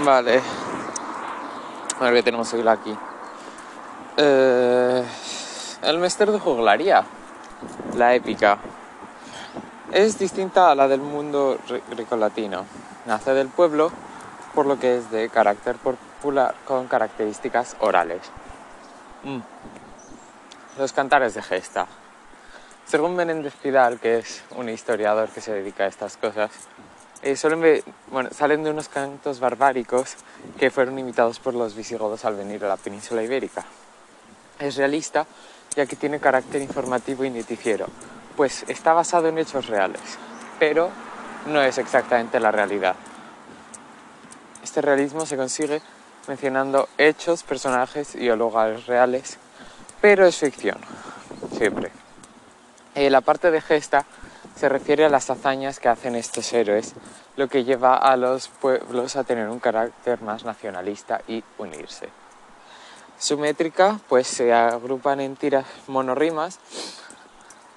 Vale. A ver qué tenemos aquí. Eh, el Mester de Juglaría. La épica. Es distinta a la del mundo grecolatino. Nace del pueblo, por lo que es de carácter popular con características orales. Mm. Los cantares de gesta. Según Menéndez Pidal, que es un historiador que se dedica a estas cosas, eh, salen de unos cantos barbáricos que fueron imitados por los visigodos al venir a la península ibérica. Es realista ya que tiene carácter informativo y noticiero, pues está basado en hechos reales, pero no es exactamente la realidad. Este realismo se consigue mencionando hechos, personajes y lugares reales, pero es ficción, siempre. Eh, la parte de gesta se refiere a las hazañas que hacen estos héroes, lo que lleva a los pueblos a tener un carácter más nacionalista y unirse. Su métrica pues se agrupan en tiras monorrimas,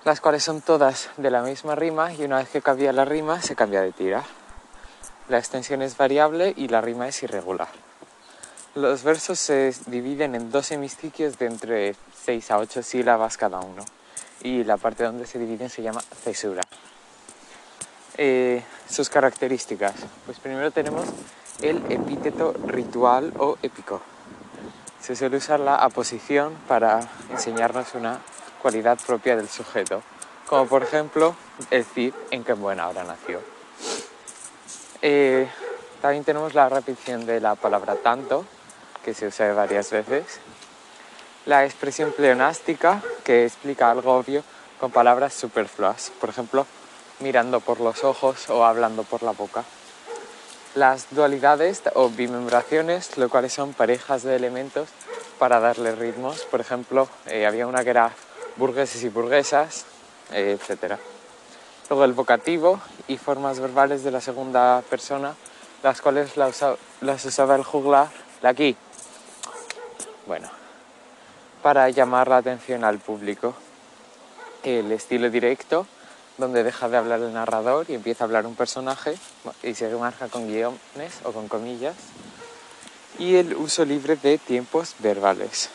las cuales son todas de la misma rima y una vez que cambia la rima se cambia de tira. La extensión es variable y la rima es irregular. Los versos se dividen en dos hemistiquios de entre 6 a 8 sílabas cada uno y la parte donde se dividen se llama cesura. Eh, sus características. Pues primero tenemos el epíteto ritual o épico. Se suele usar la aposición para enseñarnos una cualidad propia del sujeto, como por ejemplo el Cid en que buena hora nació. Eh, también tenemos la repetición de la palabra tanto, que se usa varias veces, la expresión pleonástica, que explica algo obvio con palabras superfluas, por ejemplo, mirando por los ojos o hablando por la boca. Las dualidades o bimembraciones, lo cuales son parejas de elementos para darle ritmos. Por ejemplo, eh, había una que era burgueses y burguesas, eh, etc. Luego el vocativo y formas verbales de la segunda persona, las cuales las usaba el juglar de aquí. Bueno, para llamar la atención al público. El estilo directo, donde deja de hablar el narrador y empieza a hablar un personaje y se marca con guiones o con comillas. Y el uso libre de tiempos verbales.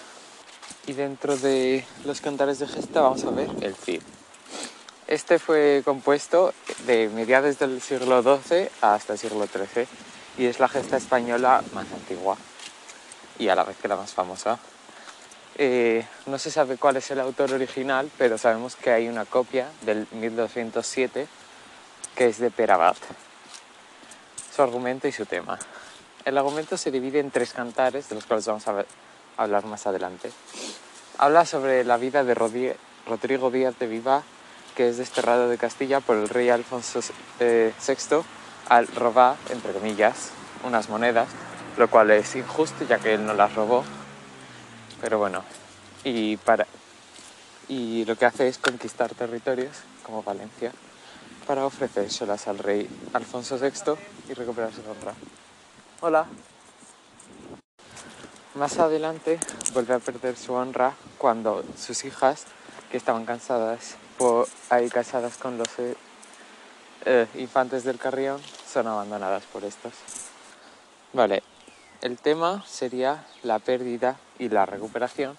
Y dentro de los cantares de gesta vamos a ver el Cid. Este fue compuesto de mediados del siglo XII hasta el siglo XIII y es la gesta española más antigua y a la vez que la más famosa. Eh, no se sabe cuál es el autor original, pero sabemos que hay una copia del 1207 que es de Perabat. Su argumento y su tema. El argumento se divide en tres cantares, de los cuales vamos a, hablar más adelante. Habla sobre la vida de Rodrigo Díaz de Viva, que es desterrado de Castilla por el rey Alfonso VI eh, al robar, entre comillas, unas monedas, lo cual es injusto ya que él no las robó pero bueno, y, para, y lo que hace es conquistar territorios como Valencia para ofrecérselas al rey Alfonso VI y recuperar su honra. Hola. Más adelante vuelve a perder su honra cuando sus hijas, que estaban cansadas por ahí casadas con los eh, eh, infantes del Carrión, son abandonadas por estos. Vale, el tema sería la pérdida y la recuperación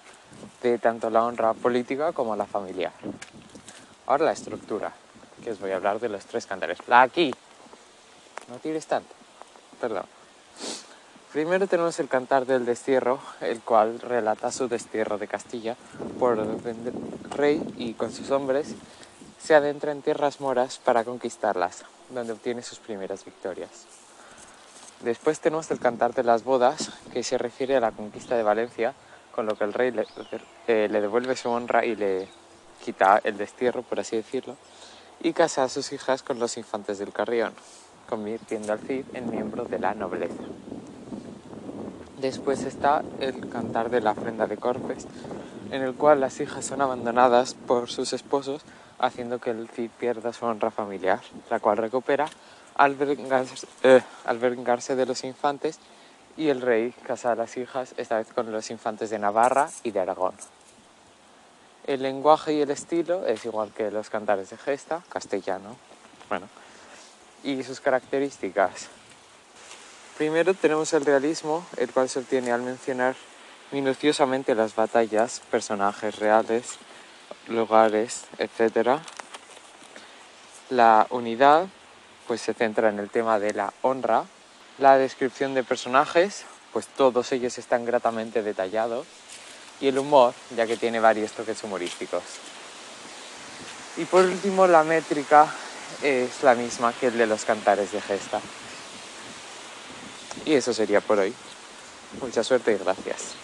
de tanto la honra política como la familiar. Ahora la estructura, que os voy a hablar de los tres cantares. La aquí. No tires tanto. Perdón. Primero tenemos el cantar del destierro, el cual relata su destierro de Castilla por el rey y con sus hombres se adentra en tierras moras para conquistarlas, donde obtiene sus primeras victorias. Después tenemos el cantar de las bodas, que se refiere a la conquista de Valencia, con lo que el rey le, eh, devuelve su honra y le quita el destierro, por así decirlo, y casa a sus hijas con los infantes del Carrión, convirtiendo al Cid en miembro de la nobleza. Después está el cantar de la ofrenda de Corpes, en el cual las hijas son abandonadas por sus esposos, haciendo que el Cid pierda su honra familiar, la cual recupera eh, al vengarse, de los infantes y el rey casa a las hijas, esta vez con los infantes de Navarra y de Aragón. El lenguaje y el estilo es igual que los cantares de gesta, castellano, bueno, y sus características. Primero tenemos el realismo, el cual se obtiene al mencionar minuciosamente las batallas, personajes reales, lugares, etc. La unidad pues se centra en el tema de la honra. La descripción de personajes, pues todos ellos están gratamente detallados. Y el humor, ya que tiene varios toques humorísticos. Y por último, la métrica es la misma que el de los cantares de gesta. Y eso sería por hoy. Mucha suerte y gracias.